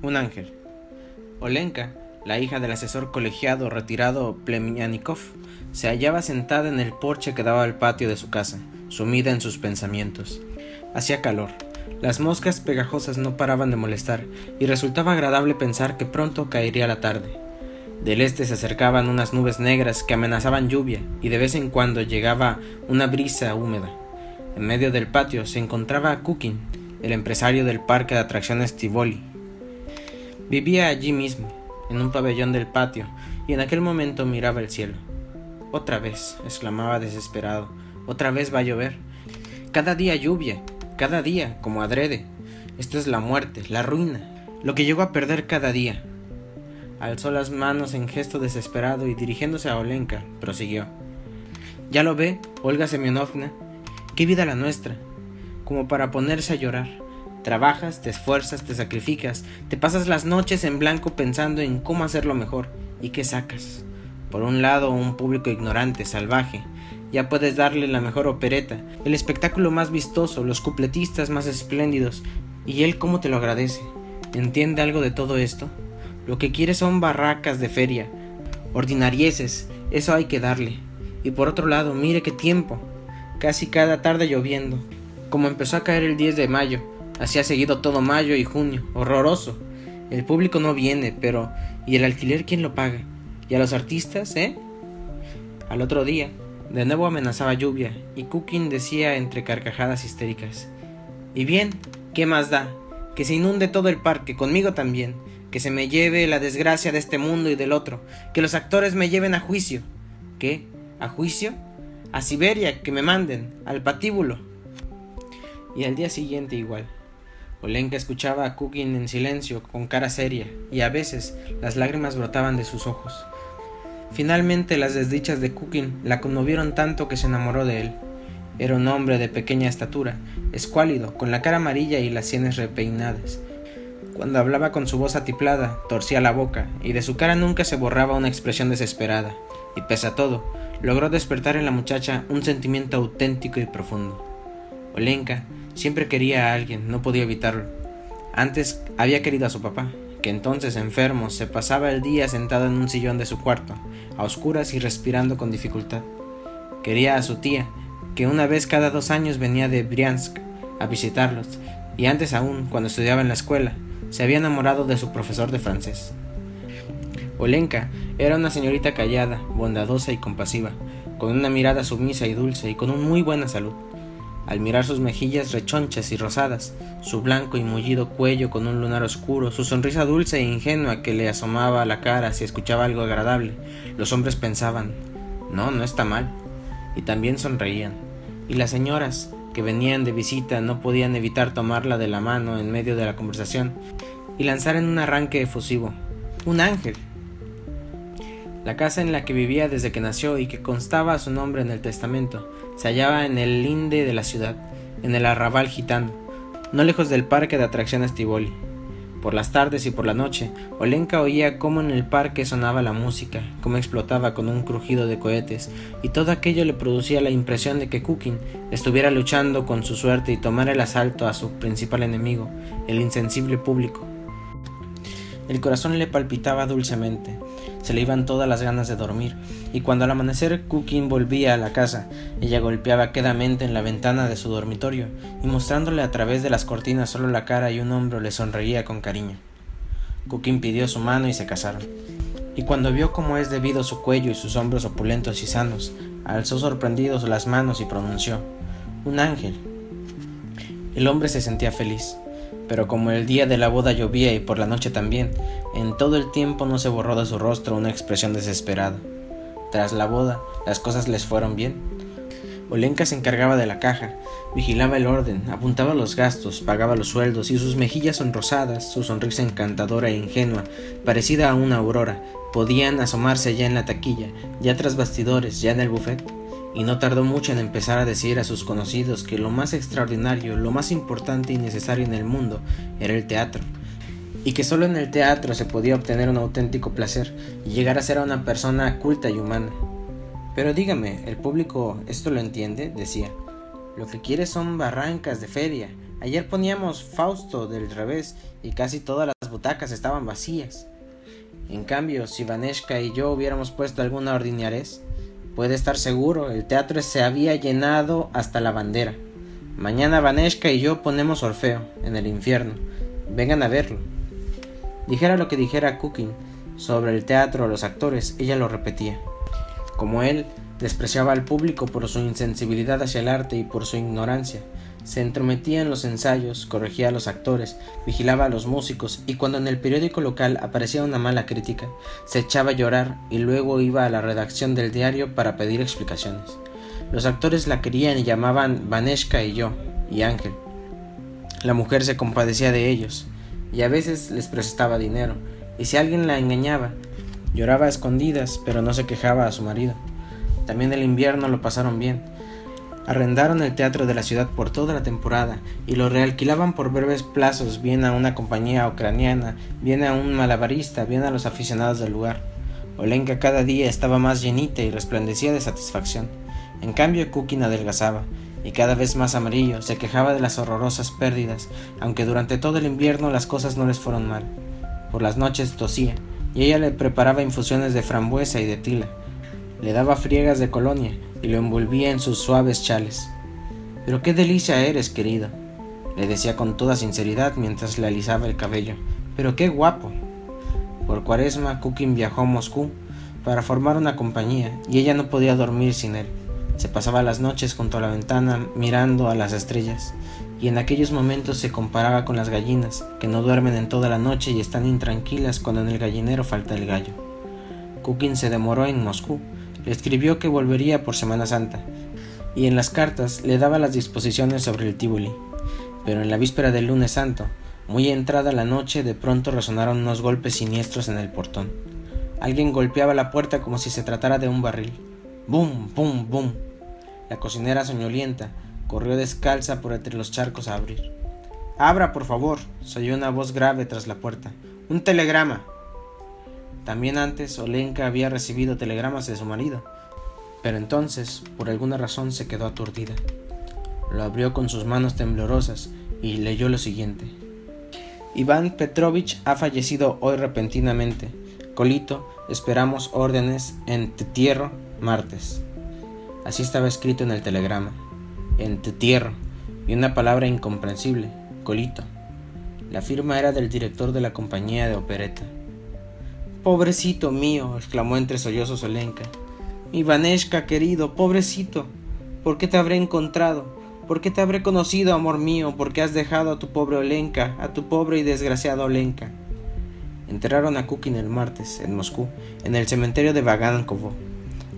Un ángel. Olenka, la hija del asesor colegiado retirado Plemianikov, se hallaba sentada en el porche que daba al patio de su casa, sumida en sus pensamientos. Hacía calor. Las moscas pegajosas no paraban de molestar, y resultaba agradable pensar que pronto caería la tarde. Del este se acercaban unas nubes negras que amenazaban lluvia, y de vez en cuando llegaba una brisa húmeda. En medio del patio se encontraba Kukin, el empresario del parque de atracciones Tivoli, Vivía allí mismo, en un pabellón del patio, y en aquel momento miraba el cielo. Otra vez, exclamaba desesperado, otra vez va a llover. Cada día lluvia, cada día, como adrede. Esto es la muerte, la ruina, lo que llegó a perder cada día. Alzó las manos en gesto desesperado y dirigiéndose a Olenka, prosiguió. Ya lo ve, Olga Semyonovna, qué vida la nuestra, como para ponerse a llorar. Trabajas, te esfuerzas, te sacrificas, te pasas las noches en blanco pensando en cómo hacerlo mejor. ¿Y qué sacas? Por un lado, un público ignorante, salvaje. Ya puedes darle la mejor opereta, el espectáculo más vistoso, los cupletistas más espléndidos. ¿Y él cómo te lo agradece? ¿Entiende algo de todo esto? Lo que quiere son barracas de feria, ordinarieses, eso hay que darle. Y por otro lado, mire qué tiempo. Casi cada tarde lloviendo. Como empezó a caer el 10 de mayo, Así ha seguido todo mayo y junio. Horroroso. El público no viene, pero ¿y el alquiler quién lo paga? ¿Y a los artistas, eh? Al otro día, de nuevo amenazaba lluvia, y Cooking decía entre carcajadas histéricas: Y bien, ¿qué más da? Que se inunde todo el parque, conmigo también, que se me lleve la desgracia de este mundo y del otro, que los actores me lleven a juicio. ¿Qué? ¿A juicio? A Siberia, que me manden, al patíbulo. Y al día siguiente igual. Olenka escuchaba a Kukin en silencio, con cara seria, y a veces las lágrimas brotaban de sus ojos. Finalmente las desdichas de Kukin la conmovieron tanto que se enamoró de él. Era un hombre de pequeña estatura, escuálido, con la cara amarilla y las sienes repeinadas. Cuando hablaba con su voz atiplada, torcía la boca, y de su cara nunca se borraba una expresión desesperada, y pese a todo, logró despertar en la muchacha un sentimiento auténtico y profundo. Olenka Siempre quería a alguien, no podía evitarlo. Antes había querido a su papá, que entonces enfermo se pasaba el día sentado en un sillón de su cuarto, a oscuras y respirando con dificultad. Quería a su tía, que una vez cada dos años venía de Briansk a visitarlos, y antes aún, cuando estudiaba en la escuela, se había enamorado de su profesor de francés. Olenka era una señorita callada, bondadosa y compasiva, con una mirada sumisa y dulce y con una muy buena salud al mirar sus mejillas rechonchas y rosadas, su blanco y mullido cuello con un lunar oscuro, su sonrisa dulce e ingenua que le asomaba a la cara si escuchaba algo agradable, los hombres pensaban, no, no está mal, y también sonreían. Y las señoras, que venían de visita, no podían evitar tomarla de la mano en medio de la conversación y lanzar en un arranque efusivo, un ángel. La casa en la que vivía desde que nació y que constaba su nombre en el testamento, se hallaba en el linde de la ciudad, en el arrabal gitano, no lejos del parque de atracciones Tivoli. Por las tardes y por la noche, Olenka oía cómo en el parque sonaba la música, cómo explotaba con un crujido de cohetes, y todo aquello le producía la impresión de que Kukin estuviera luchando con su suerte y tomara el asalto a su principal enemigo, el insensible público. El corazón le palpitaba dulcemente, se le iban todas las ganas de dormir, y cuando al amanecer Cooking volvía a la casa, ella golpeaba quedamente en la ventana de su dormitorio, y mostrándole a través de las cortinas solo la cara y un hombro le sonreía con cariño. Cooking pidió su mano y se casaron. Y cuando vio cómo es debido su cuello y sus hombros opulentos y sanos, alzó sorprendido las manos y pronunció Un ángel. El hombre se sentía feliz pero como el día de la boda llovía y por la noche también, en todo el tiempo no se borró de su rostro una expresión desesperada. Tras la boda, las cosas les fueron bien. Olenka se encargaba de la caja, vigilaba el orden, apuntaba los gastos, pagaba los sueldos y sus mejillas sonrosadas, su sonrisa encantadora e ingenua, parecida a una aurora, podían asomarse ya en la taquilla, ya tras bastidores, ya en el buffet y no tardó mucho en empezar a decir a sus conocidos que lo más extraordinario, lo más importante y necesario en el mundo era el teatro, y que solo en el teatro se podía obtener un auténtico placer y llegar a ser una persona culta y humana. Pero dígame, ¿el público esto lo entiende? decía. Lo que quiere son barrancas de feria, Ayer poníamos Fausto del revés y casi todas las butacas estaban vacías. En cambio, si Vaneshka y yo hubiéramos puesto alguna ordinarez, puede estar seguro, el teatro se había llenado hasta la bandera. Mañana Vaneshka y yo ponemos Orfeo en el infierno. Vengan a verlo. Dijera lo que dijera Cooking sobre el teatro o los actores, ella lo repetía. Como él, despreciaba al público por su insensibilidad hacia el arte y por su ignorancia. Se entrometía en los ensayos, corregía a los actores, vigilaba a los músicos y cuando en el periódico local aparecía una mala crítica, se echaba a llorar y luego iba a la redacción del diario para pedir explicaciones. Los actores la querían y llamaban Vaneshka y yo, y Ángel. La mujer se compadecía de ellos, y a veces les prestaba dinero, y si alguien la engañaba, lloraba a escondidas, pero no se quejaba a su marido. También el invierno lo pasaron bien. Arrendaron el teatro de la ciudad por toda la temporada y lo realquilaban por breves plazos bien a una compañía ucraniana, bien a un malabarista, bien a los aficionados del lugar. Olenka cada día estaba más llenita y resplandecía de satisfacción. En cambio, Kukin adelgazaba, y cada vez más amarillo, se quejaba de las horrorosas pérdidas, aunque durante todo el invierno las cosas no les fueron mal. Por las noches tosía, y ella le preparaba infusiones de frambuesa y de tila. Le daba friegas de colonia y lo envolvía en sus suaves chales. Pero qué delicia eres, querido, le decía con toda sinceridad mientras le alisaba el cabello. Pero qué guapo. Por cuaresma, Kukin viajó a Moscú para formar una compañía y ella no podía dormir sin él. Se pasaba las noches junto a la ventana mirando a las estrellas, y en aquellos momentos se comparaba con las gallinas, que no duermen en toda la noche y están intranquilas cuando en el gallinero falta el gallo. Kukin se demoró en Moscú, le escribió que volvería por Semana Santa, y en las cartas le daba las disposiciones sobre el Tívoli. Pero en la víspera del lunes santo, muy entrada la noche, de pronto resonaron unos golpes siniestros en el portón. Alguien golpeaba la puerta como si se tratara de un barril. ¡Bum! ¡Bum! ¡Bum! La cocinera soñolienta corrió descalza por entre los charcos a abrir. Abra, por favor, se oyó una voz grave tras la puerta. Un telegrama. También antes Olenka había recibido telegramas de su marido, pero entonces, por alguna razón, se quedó aturdida. Lo abrió con sus manos temblorosas y leyó lo siguiente. Iván Petrovich ha fallecido hoy repentinamente. Colito, esperamos órdenes en Tetierro martes. Así estaba escrito en el telegrama. En tierra y una palabra incomprensible, colito. La firma era del director de la compañía de opereta. Pobrecito mío, exclamó entre sollozos Olenka. Mi Vaneshka querido, pobrecito. ¿Por qué te habré encontrado? ¿Por qué te habré conocido, amor mío? ¿Por qué has dejado a tu pobre Olenka, a tu pobre y desgraciado Olenka? Enterraron a Kukin el martes, en Moscú, en el cementerio de Vagankovo.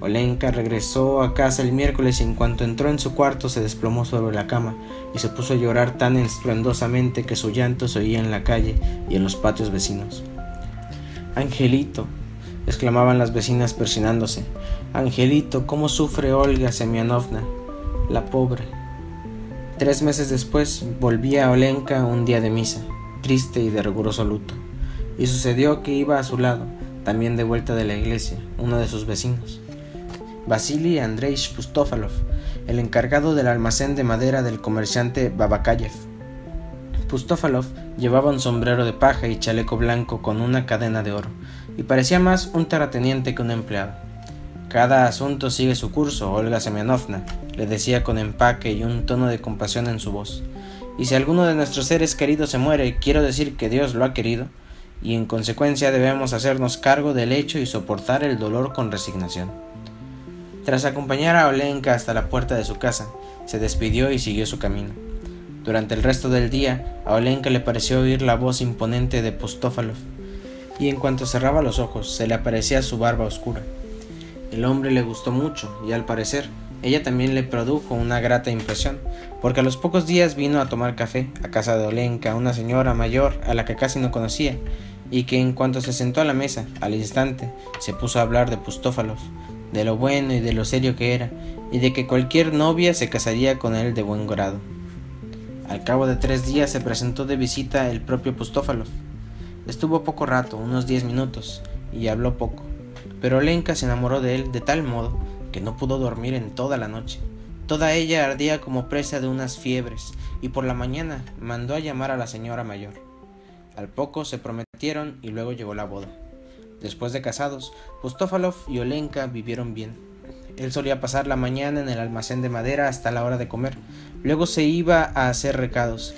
Olenka regresó a casa el miércoles y en cuanto entró en su cuarto se desplomó sobre la cama y se puso a llorar tan estruendosamente que su llanto se oía en la calle y en los patios vecinos. Angelito, exclamaban las vecinas persinándose. Angelito, ¿cómo sufre Olga Semianovna? La pobre. Tres meses después volvía a Olenka un día de misa, triste y de riguroso luto. Y sucedió que iba a su lado, también de vuelta de la iglesia, uno de sus vecinos. Vasily Andreich Pustofalov, el encargado del almacén de madera del comerciante Babakayev. Pustofalov llevaba un sombrero de paja y chaleco blanco con una cadena de oro, y parecía más un terrateniente que un empleado. Cada asunto sigue su curso, Olga Semyonovna, le decía con empaque y un tono de compasión en su voz. Y si alguno de nuestros seres queridos se muere, quiero decir que Dios lo ha querido, y en consecuencia debemos hacernos cargo del hecho y soportar el dolor con resignación. Tras acompañar a Olenka hasta la puerta de su casa, se despidió y siguió su camino. Durante el resto del día, a Olenka le pareció oír la voz imponente de Postófalov, y en cuanto cerraba los ojos, se le aparecía su barba oscura. El hombre le gustó mucho, y al parecer, ella también le produjo una grata impresión, porque a los pocos días vino a tomar café a casa de Olenka, una señora mayor a la que casi no conocía, y que en cuanto se sentó a la mesa, al instante, se puso a hablar de Pustófalov, de lo bueno y de lo serio que era, y de que cualquier novia se casaría con él de buen grado. Al cabo de tres días se presentó de visita el propio Pustófalov. Estuvo poco rato, unos diez minutos, y habló poco, pero Lenka se enamoró de él de tal modo que no pudo dormir en toda la noche. Toda ella ardía como presa de unas fiebres, y por la mañana mandó a llamar a la señora mayor. Al poco se prometieron y luego llegó la boda. Después de casados, Pustofalov y Olenka vivieron bien. Él solía pasar la mañana en el almacén de madera hasta la hora de comer. Luego se iba a hacer recados.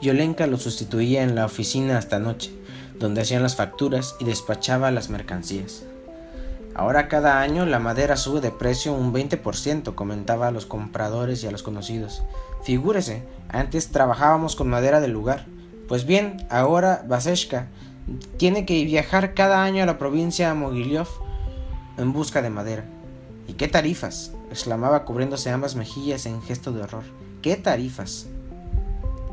Y Olenka lo sustituía en la oficina hasta noche, donde hacían las facturas y despachaba las mercancías. Ahora cada año la madera sube de precio un 20%, comentaba a los compradores y a los conocidos. Figúrese, antes trabajábamos con madera del lugar. Pues bien, ahora Vaseshka tiene que viajar cada año a la provincia Mogilev en busca de madera. ¿Y qué tarifas? exclamaba cubriéndose ambas mejillas en gesto de horror. ¿Qué tarifas?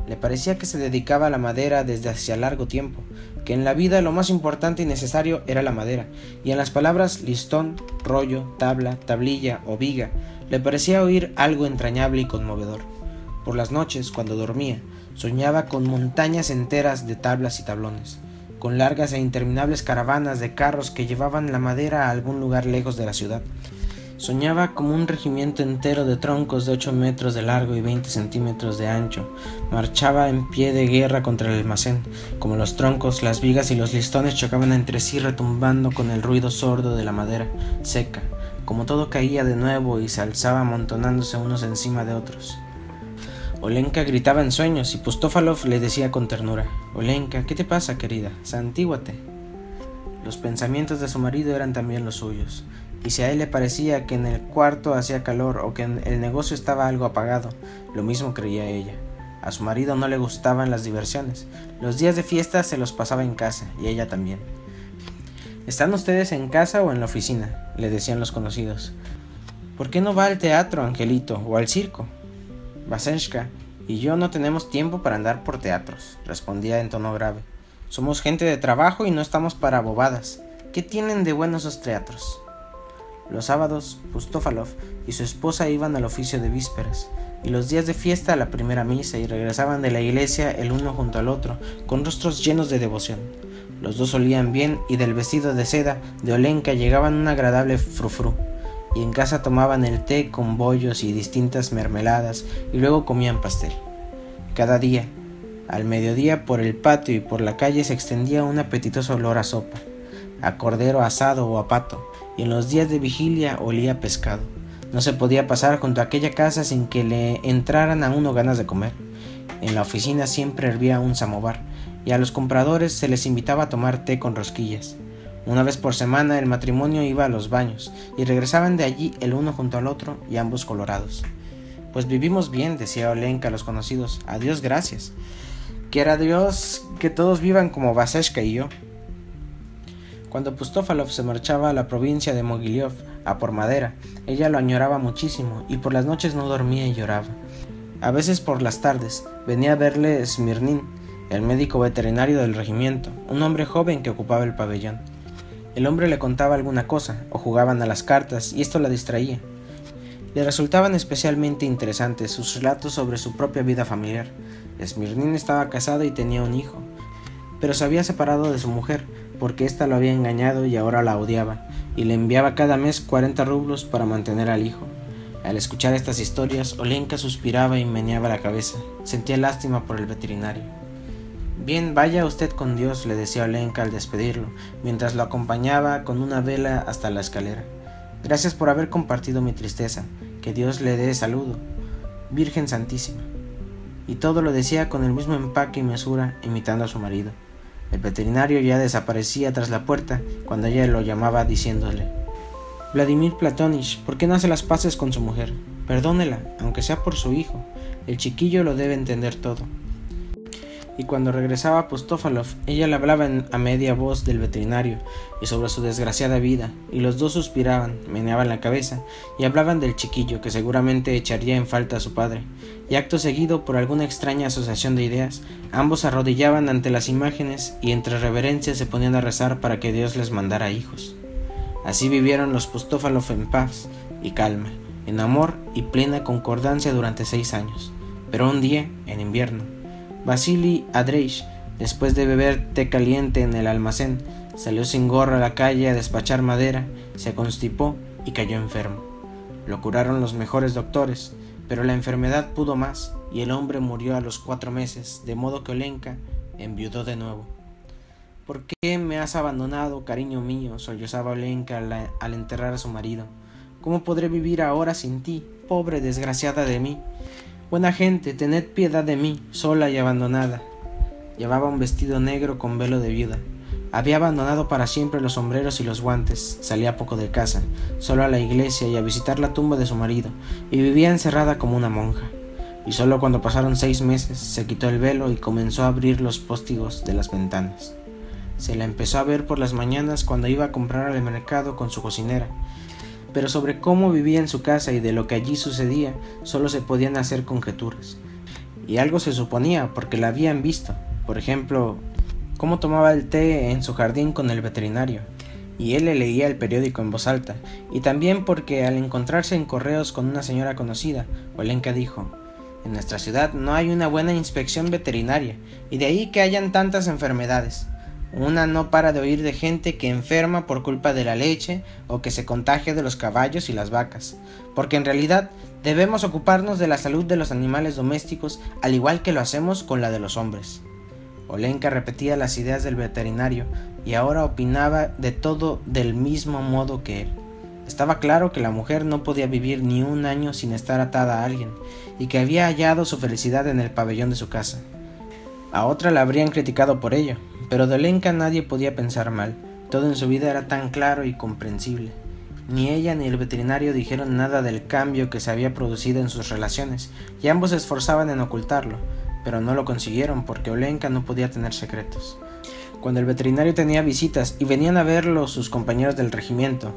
Le parecía que se dedicaba a la madera desde hacía largo tiempo, que en la vida lo más importante y necesario era la madera, y en las palabras listón, rollo, tabla, tablilla o viga, le parecía oír algo entrañable y conmovedor. Por las noches, cuando dormía, soñaba con montañas enteras de tablas y tablones, con largas e interminables caravanas de carros que llevaban la madera a algún lugar lejos de la ciudad, Soñaba como un regimiento entero de troncos de 8 metros de largo y 20 centímetros de ancho. Marchaba en pie de guerra contra el almacén, como los troncos, las vigas y los listones chocaban entre sí retumbando con el ruido sordo de la madera seca, como todo caía de nuevo y se alzaba amontonándose unos encima de otros. Olenka gritaba en sueños y Pustofalov le decía con ternura, Olenka, ¿qué te pasa, querida? Santíguate. Los pensamientos de su marido eran también los suyos y si a él le parecía que en el cuarto hacía calor o que el negocio estaba algo apagado, lo mismo creía ella. A su marido no le gustaban las diversiones. Los días de fiesta se los pasaba en casa, y ella también. ¿Están ustedes en casa o en la oficina? le decían los conocidos. ¿Por qué no va al teatro, Angelito, o al circo? Basenshka y yo no tenemos tiempo para andar por teatros, respondía en tono grave. Somos gente de trabajo y no estamos para bobadas. ¿Qué tienen de buenos esos teatros? Los sábados, Pustofalov y su esposa iban al oficio de vísperas, y los días de fiesta a la primera misa y regresaban de la iglesia el uno junto al otro, con rostros llenos de devoción. Los dos olían bien y del vestido de seda de Olenka llegaban un agradable frufru, y en casa tomaban el té con bollos y distintas mermeladas y luego comían pastel. Cada día, al mediodía por el patio y por la calle se extendía un apetitoso olor a sopa, a cordero asado o a pato, y en los días de vigilia olía pescado. No se podía pasar junto a aquella casa sin que le entraran a uno ganas de comer. En la oficina siempre hervía un samovar, y a los compradores se les invitaba a tomar té con rosquillas. Una vez por semana el matrimonio iba a los baños, y regresaban de allí el uno junto al otro y ambos colorados. Pues vivimos bien, decía Olenka a los conocidos, a Dios gracias. Quiera Dios que todos vivan como Vaseshka y yo. Cuando Pustofalov se marchaba a la provincia de Mogilev a por madera, ella lo añoraba muchísimo y por las noches no dormía y lloraba. A veces por las tardes venía a verle Smirnin, el médico veterinario del regimiento, un hombre joven que ocupaba el pabellón. El hombre le contaba alguna cosa, o jugaban a las cartas, y esto la distraía. Le resultaban especialmente interesantes sus relatos sobre su propia vida familiar. Smirnin estaba casado y tenía un hijo, pero se había separado de su mujer, porque ésta lo había engañado y ahora la odiaba, y le enviaba cada mes 40 rublos para mantener al hijo. Al escuchar estas historias, Olenka suspiraba y meneaba la cabeza. Sentía lástima por el veterinario. Bien, vaya usted con Dios, le decía Olenka al despedirlo, mientras lo acompañaba con una vela hasta la escalera. Gracias por haber compartido mi tristeza. Que Dios le dé saludo. Virgen Santísima. Y todo lo decía con el mismo empaque y mesura, imitando a su marido. El veterinario ya desaparecía tras la puerta cuando ella lo llamaba diciéndole Vladimir Platonich, ¿por qué no hace las paces con su mujer? Perdónela, aunque sea por su hijo. El chiquillo lo debe entender todo y cuando regresaba Pustofalov, ella le hablaba a media voz del veterinario y sobre su desgraciada vida, y los dos suspiraban, meneaban la cabeza y hablaban del chiquillo que seguramente echaría en falta a su padre, y acto seguido, por alguna extraña asociación de ideas, ambos arrodillaban ante las imágenes y entre reverencias se ponían a rezar para que Dios les mandara hijos. Así vivieron los Pustofalov en paz y calma, en amor y plena concordancia durante seis años. Pero un día, en invierno, Vasily Adreich, después de beber té caliente en el almacén, salió sin gorro a la calle a despachar madera, se constipó y cayó enfermo. Lo curaron los mejores doctores, Pero la enfermedad pudo más y el hombre murió a los cuatro meses, de modo que Olenka enviudó de nuevo. ¿Por qué me has abandonado, cariño mío? sollozaba Olenka al, enterrar a su marido. ¿Cómo podré vivir ahora sin ti, pobre desgraciada de mí? Buena gente, tened piedad de mí, sola y abandonada. Llevaba un vestido negro con velo de viuda. Había abandonado para siempre los sombreros y los guantes, salía poco de casa, solo a la iglesia y a visitar la tumba de su marido, y vivía encerrada como una monja. Y solo cuando pasaron seis meses se quitó el velo y comenzó a abrir los póstigos de las ventanas. Se la empezó a ver por las mañanas cuando iba a comprar al mercado con su cocinera, pero sobre cómo vivía en su casa y de lo que allí sucedía solo se podían hacer conjeturas. Y algo se suponía porque la habían visto, por ejemplo, cómo tomaba el té en su jardín con el veterinario, y él le leía el periódico en voz alta, y también porque al encontrarse en correos con una señora conocida, Olenka dijo, en nuestra ciudad no hay una buena inspección veterinaria, y de ahí que hayan tantas enfermedades. Una no para de oír de gente que enferma por culpa de la leche o que se contagia de los caballos y las vacas, porque en realidad debemos ocuparnos de la salud de los animales domésticos al igual que lo hacemos con la de los hombres. Olenka repetía las ideas del veterinario y ahora opinaba de todo del mismo modo que él. Estaba claro que la mujer no podía vivir ni un año sin estar atada a alguien y que había hallado su felicidad en el pabellón de su casa. A otra la habrían criticado por ello, pero de Olenka nadie podía pensar mal, todo en su vida era tan claro y comprensible. Ni ella ni el veterinario dijeron nada del cambio que se había producido en sus relaciones, y ambos se esforzaban en ocultarlo, pero no lo consiguieron porque Olenka no podía tener secretos. Cuando el veterinario tenía visitas y venían a verlo sus compañeros del regimiento,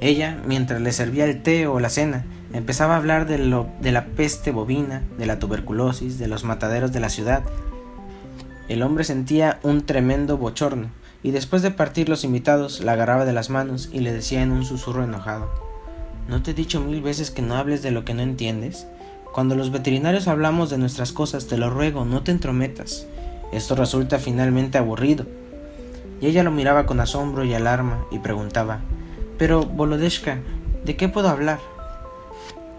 ella, mientras le servía el té o la cena, empezaba a hablar de, lo, de la peste bovina, de la tuberculosis, de los mataderos de la ciudad, el hombre sentía un tremendo bochorno, y después de partir los invitados, la agarraba de las manos y le decía en un susurro enojado ¿No te he dicho mil veces que no hables de lo que no entiendes? Cuando los veterinarios hablamos de nuestras cosas, te lo ruego, no te entrometas. Esto resulta finalmente aburrido. Y ella lo miraba con asombro y alarma y preguntaba Pero, Bolodeshka, ¿de qué puedo hablar?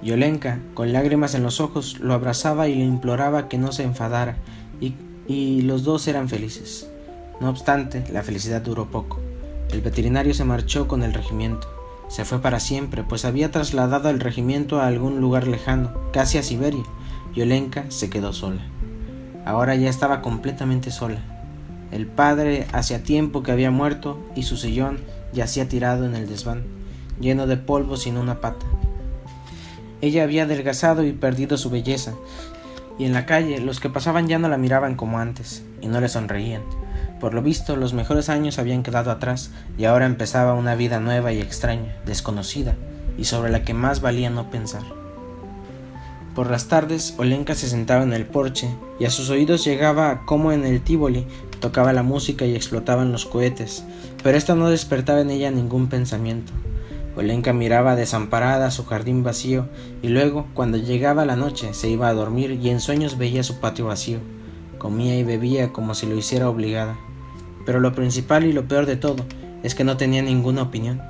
Yolenka, con lágrimas en los ojos, lo abrazaba y le imploraba que no se enfadara y y los dos eran felices. No obstante, la felicidad duró poco. El veterinario se marchó con el regimiento. Se fue para siempre, pues había trasladado el regimiento a algún lugar lejano, casi a Siberia, y Olenka se quedó sola. Ahora ya estaba completamente sola. El padre hacía tiempo que había muerto y su sillón yacía tirado en el desván, lleno de polvo sin una pata. Ella había adelgazado y perdido su belleza, y en la calle los que pasaban ya no la miraban como antes, y no le sonreían. Por lo visto, los mejores años habían quedado atrás, y ahora empezaba una vida nueva y extraña, desconocida, y sobre la que más valía no pensar. Por las tardes, Olenka se sentaba en el porche, y a sus oídos llegaba como en el Tívoli tocaba la música y explotaban los cohetes, pero esto no despertaba en ella ningún pensamiento. Olenka miraba desamparada su jardín vacío y luego, cuando llegaba la noche, se iba a dormir y en sueños veía su patio vacío. Comía y bebía como si lo hiciera obligada. Pero lo principal y lo peor de todo es que no tenía ninguna opinión.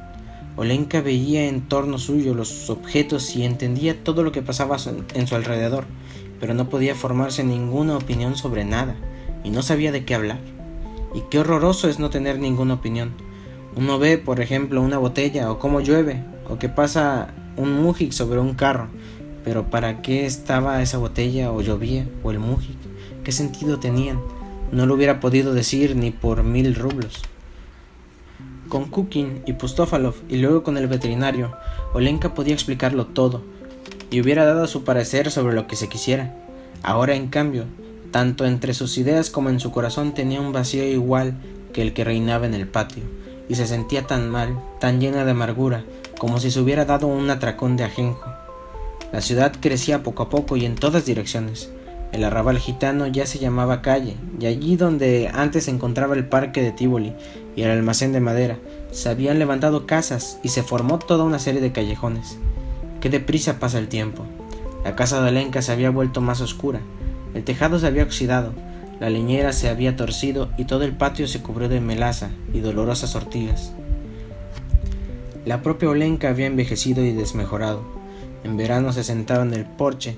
Olenka veía en torno suyo los objetos y entendía todo lo que pasaba en su alrededor, pero no podía formarse ninguna opinión sobre nada y no sabía de qué hablar. Y qué horroroso es no tener ninguna opinión uno ve, por ejemplo, una botella o cómo llueve o que pasa un mujik sobre un carro. Pero ¿para qué estaba esa botella o llovía o el mujik? ¿Qué sentido tenían? No lo hubiera podido decir ni por mil rublos. Con Kukin y Pustofalov y luego con el veterinario, Olenka podía explicarlo todo y hubiera dado su parecer sobre lo que se quisiera. Ahora, en cambio, tanto entre sus ideas como en su corazón tenía un vacío igual que el que reinaba en el patio y se sentía tan mal, tan llena de amargura, como si se hubiera dado un atracón de ajenjo. La ciudad crecía poco a poco y en todas direcciones. El arrabal gitano ya se llamaba calle, y allí donde antes se encontraba el parque de Tívoli y el almacén de madera, se habían levantado casas y se formó toda una serie de callejones. Qué deprisa pasa el tiempo. La casa de Alenka se había vuelto más oscura, el tejado se había oxidado, la leñera se había torcido y todo el patio se cubrió de melaza y dolorosas ortigas. La propia Olenka había envejecido y desmejorado. En verano se sentaba en el porche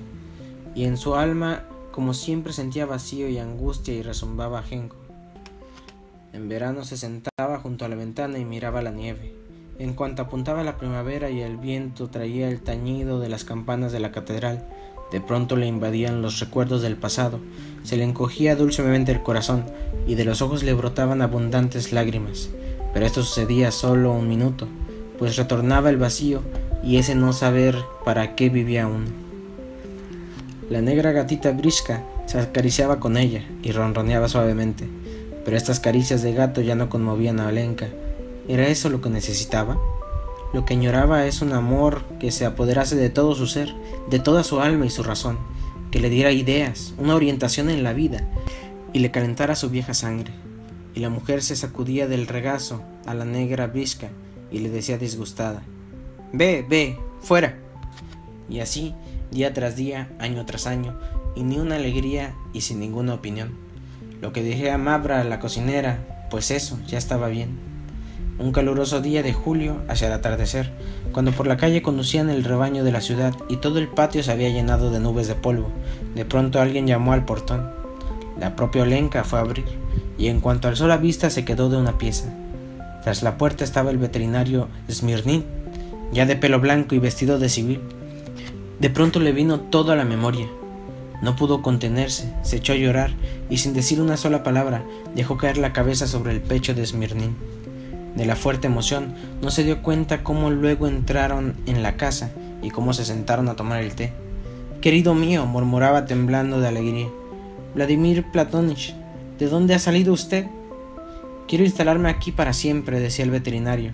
y en su alma, como siempre, sentía vacío y angustia y resombaba ajenco. En verano se sentaba junto a la ventana y miraba la nieve. En cuanto apuntaba la primavera y el viento traía el tañido de las campanas de la catedral, de pronto le invadían los recuerdos del pasado, se le encogía dulcemente el corazón y de los ojos le brotaban abundantes lágrimas. Pero esto sucedía solo un minuto, pues retornaba el vacío y ese no saber para qué vivía uno. La negra gatita brisca se acariciaba con ella y ronroneaba suavemente, pero estas caricias de gato ya no conmovían a Olenka. ¿Era eso lo que necesitaba? Lo que añoraba es un amor que se apoderase de todo su ser, de toda su alma y su razón, que le diera ideas, una orientación en la vida, y le calentara su vieja sangre. Y la mujer se sacudía del regazo a la negra brisca y le decía disgustada, Ve, ve, fuera. Y así, día tras día, año tras año, y ni una alegría y sin ninguna opinión. Lo que dejé a Mabra, la cocinera, pues eso, ya estaba bien un caluroso día de julio hacia el atardecer, cuando por la calle conducían el rebaño de la ciudad y todo el patio se había llenado de nubes de polvo. De pronto alguien llamó al portón. La propia Olenka fue a abrir, y en cuanto alzó la vista se quedó de una pieza. Tras la puerta estaba el veterinario Smirnin, ya de pelo blanco y vestido de civil. De pronto le vino todo a la memoria. No pudo contenerse, se echó a llorar y sin decir una sola palabra dejó caer la cabeza sobre el pecho de Smirnin de la fuerte emoción, no se dio cuenta cómo luego entraron en la casa y cómo se sentaron a tomar el té. Querido mío, murmuraba temblando de alegría. Vladimir Platonich, ¿de dónde ha salido usted? Quiero instalarme aquí para siempre, decía el veterinario.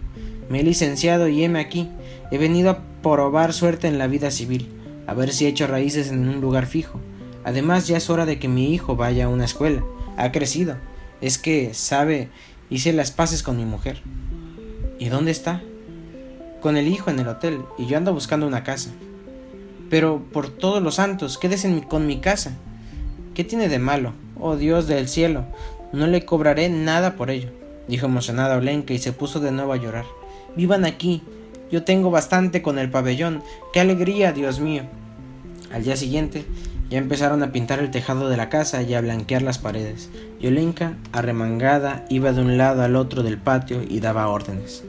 Me he licenciado y heme aquí. He venido a probar suerte en la vida civil, a ver si he hecho raíces en un lugar fijo. Además, ya es hora de que mi hijo vaya a una escuela. Ha crecido. Es que, sabe, Hice las paces con mi mujer. ¿Y dónde está? Con el hijo en el hotel, y yo ando buscando una casa. Pero por todos los santos, quédese con mi casa. ¿Qué tiene de malo? Oh Dios del cielo, no le cobraré nada por ello, dijo emocionada Olenka y se puso de nuevo a llorar. Vivan aquí, yo tengo bastante con el pabellón. ¡Qué alegría, Dios mío! Al día siguiente, ya empezaron a pintar el tejado de la casa y a blanquear las paredes. Yolenka, arremangada, iba de un lado al otro del patio y daba órdenes.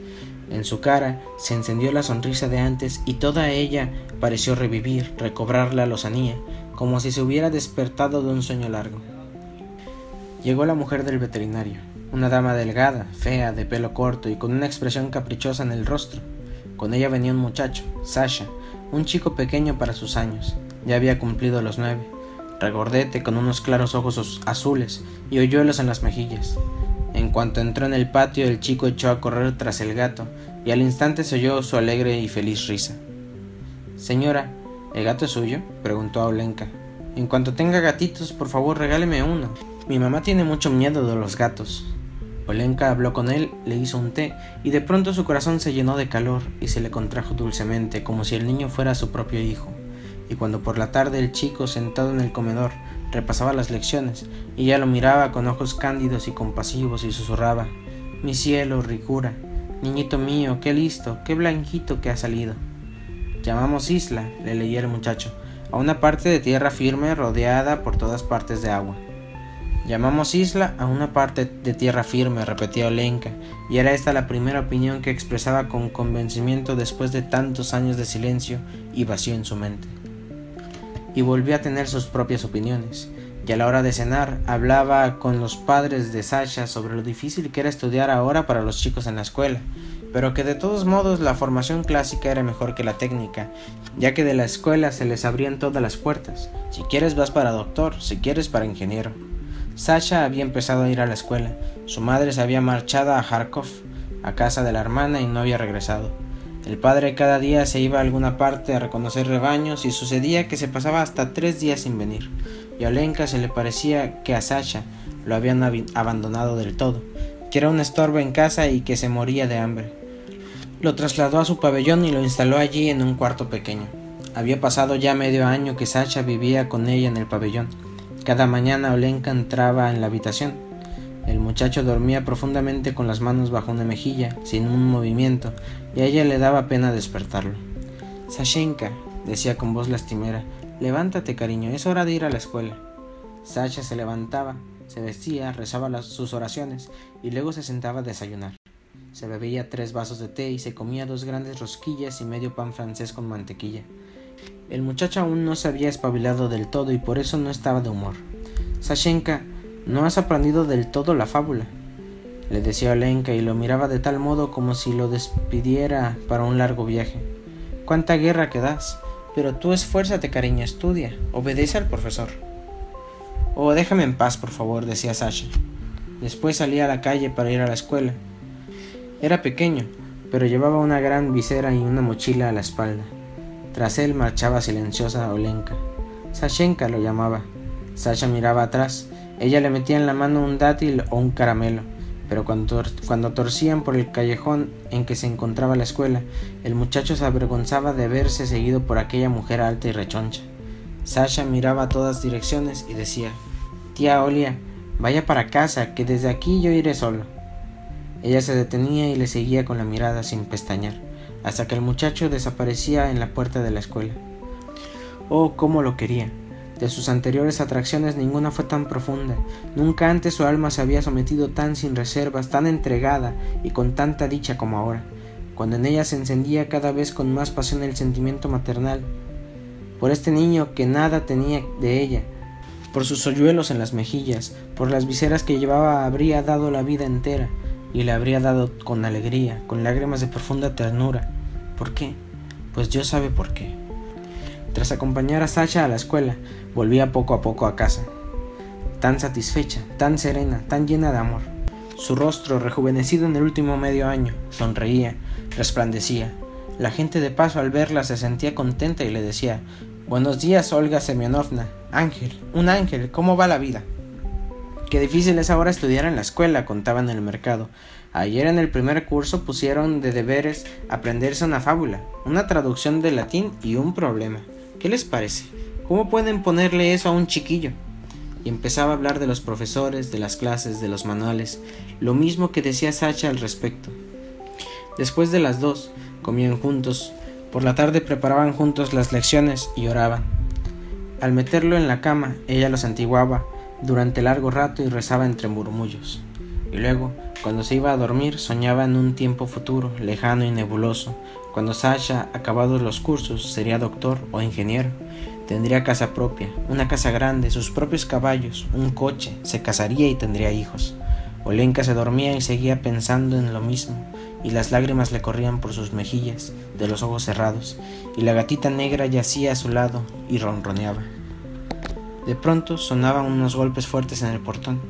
En su cara se encendió la sonrisa de antes y toda ella pareció revivir, recobrar la lozanía, como si se hubiera despertado de un sueño largo. Llegó la mujer del veterinario, una dama delgada, fea, de pelo corto y con una expresión caprichosa en el rostro. Con ella venía un muchacho, Sasha, un chico pequeño para sus años, ya había cumplido los nueve, regordete con unos claros ojos azules y hoyuelos en las mejillas. En cuanto entró en el patio, el chico echó a correr tras el gato, y al instante se oyó su alegre y feliz risa. Señora, ¿el gato es suyo? preguntó a Olenka. En cuanto tenga gatitos, por favor regáleme uno. Mi mamá tiene mucho miedo de los gatos. Olenka habló con él, le hizo un té, y de pronto su corazón se llenó de calor y se le contrajo dulcemente, como si el niño fuera su propio hijo y cuando por la tarde el chico sentado en el comedor repasaba las lecciones ella lo miraba con ojos cándidos y compasivos y susurraba Mi cielo, ricura, niñito mío, qué listo, qué blanquito que ha salido. Llamamos isla, le leía el muchacho, a una parte de tierra firme rodeada por todas partes de agua. Llamamos isla a una parte de tierra firme, repetía Olenka, y era esta la primera opinión que expresaba con convencimiento después de tantos años de silencio y vacío en su mente y volvió a tener sus propias opiniones. Y a la hora de cenar hablaba con los padres de Sasha sobre lo difícil que era estudiar ahora para los chicos en la escuela, pero que de todos modos la formación clásica era mejor que la técnica, ya que de la escuela se les abrían todas las puertas. Si quieres vas para doctor, si quieres para ingeniero. Sasha había empezado a ir a la escuela. Su madre se había marchado a Kharkov, a casa de la hermana, y no había regresado. El padre cada día se iba a alguna parte a reconocer rebaños y sucedía que se pasaba hasta tres días sin venir. Y a Olenka se le parecía que a Sasha lo habían abandonado del todo, que era un estorbo en casa y que se moría de hambre. Lo trasladó a su pabellón y lo instaló allí en un cuarto pequeño. Había pasado ya medio año que Sasha vivía con ella en el pabellón. Cada mañana Olenka entraba en la habitación, el muchacho dormía profundamente con las manos bajo una mejilla, sin un movimiento, y a ella le daba pena despertarlo. Sashenka, decía con voz lastimera. Levántate, cariño, es hora de ir a la escuela. Sasha se levantaba, se vestía, rezaba sus oraciones y luego se sentaba a desayunar. Se bebía tres vasos de té y se comía dos grandes rosquillas y medio pan francés con mantequilla. El muchacho aún no se había espabilado del todo y por eso no estaba de humor. Sashenka, no has aprendido del todo la fábula, le decía Olenka y lo miraba de tal modo como si lo despidiera para un largo viaje. ¿Cuánta guerra que das? Pero tú esfuérzate, cariño, estudia, obedece al profesor. Oh, déjame en paz, por favor, decía Sasha. Después salía a la calle para ir a la escuela. Era pequeño, pero llevaba una gran visera y una mochila a la espalda. Tras él marchaba silenciosa Olenka. Sashenka lo llamaba. Sasha miraba atrás. Ella le metía en la mano un dátil o un caramelo, pero cuando, cuando torcían por el callejón en que se encontraba la escuela, el muchacho se avergonzaba de verse seguido por aquella mujer alta y rechoncha. Sasha miraba a todas direcciones y decía Tía Olia, vaya para casa, que desde aquí yo iré solo. Ella se detenía y le seguía con la mirada sin pestañear, hasta que el muchacho desaparecía en la puerta de la escuela. Oh, cómo lo quería. De sus anteriores atracciones ninguna fue tan profunda. Nunca antes su alma se había sometido tan sin reservas, tan entregada y con tanta dicha como ahora, cuando en ella se encendía cada vez con más pasión el sentimiento maternal, por este niño que nada tenía de ella, por sus hoyuelos en las mejillas, por las viseras que llevaba habría dado la vida entera, y le habría dado con alegría, con lágrimas de profunda ternura. ¿Por qué? Pues Dios sabe por qué. Tras acompañar a Sasha a la escuela, volvía poco a poco a casa, tan satisfecha, tan serena, tan llena de amor. Su rostro, rejuvenecido en el último medio año, sonreía, resplandecía. La gente de paso al verla se sentía contenta y le decía Buenos días, Olga Semyonovna. Ángel, un ángel, ¿cómo va la vida? Qué difícil es ahora estudiar en la escuela, contaban en el mercado. Ayer en el primer curso pusieron de deberes aprenderse una fábula, una traducción de latín y un problema. ¿Qué les parece? ¿Cómo pueden ponerle eso a un chiquillo? Y empezaba a hablar de los profesores, de las clases, de los manuales, lo mismo que decía Sacha al respecto. Después de las dos, comían juntos, por la tarde preparaban juntos las lecciones y oraban. Al meterlo en la cama, ella los antiguaba, durante largo rato y rezaba entre murmullos. Y luego, cuando se iba a dormir, soñaba en un tiempo futuro, lejano y nebuloso, cuando Sasha, acabados los cursos, sería doctor o ingeniero. Tendría casa propia, una casa grande, sus propios caballos, un coche, se casaría y tendría hijos. Olenka se dormía y seguía pensando en lo mismo, y las lágrimas le corrían por sus mejillas, de los ojos cerrados, y la gatita negra yacía a su lado y ronroneaba. De pronto sonaban unos golpes fuertes en el portón.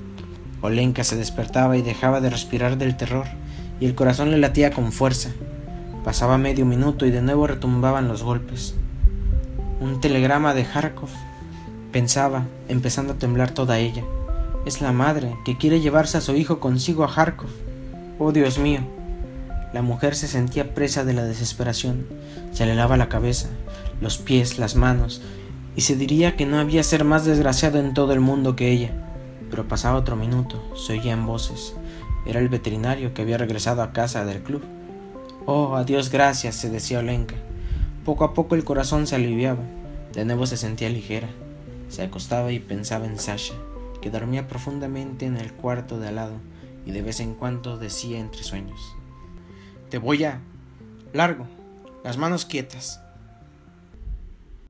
Olenka se despertaba y dejaba de respirar del terror, y el corazón le latía con fuerza. Pasaba medio minuto y de nuevo retumbaban los golpes. Un telegrama de Kharkov, pensaba, empezando a temblar toda ella. Es la madre que quiere llevarse a su hijo consigo a Kharkov. Oh Dios mío. La mujer se sentía presa de la desesperación. Se le lava la cabeza, los pies, las manos, y se diría que no había ser más desgraciado en todo el mundo que ella. Pero pasaba otro minuto, se oían voces. Era el veterinario que había regresado a casa del club. Oh, adiós gracias, se decía Olenka. Poco a poco el corazón se aliviaba, de nuevo se sentía ligera. Se acostaba y pensaba en Sasha, que dormía profundamente en el cuarto de al lado y de vez en cuando decía entre sueños: Te voy a. largo, las manos quietas.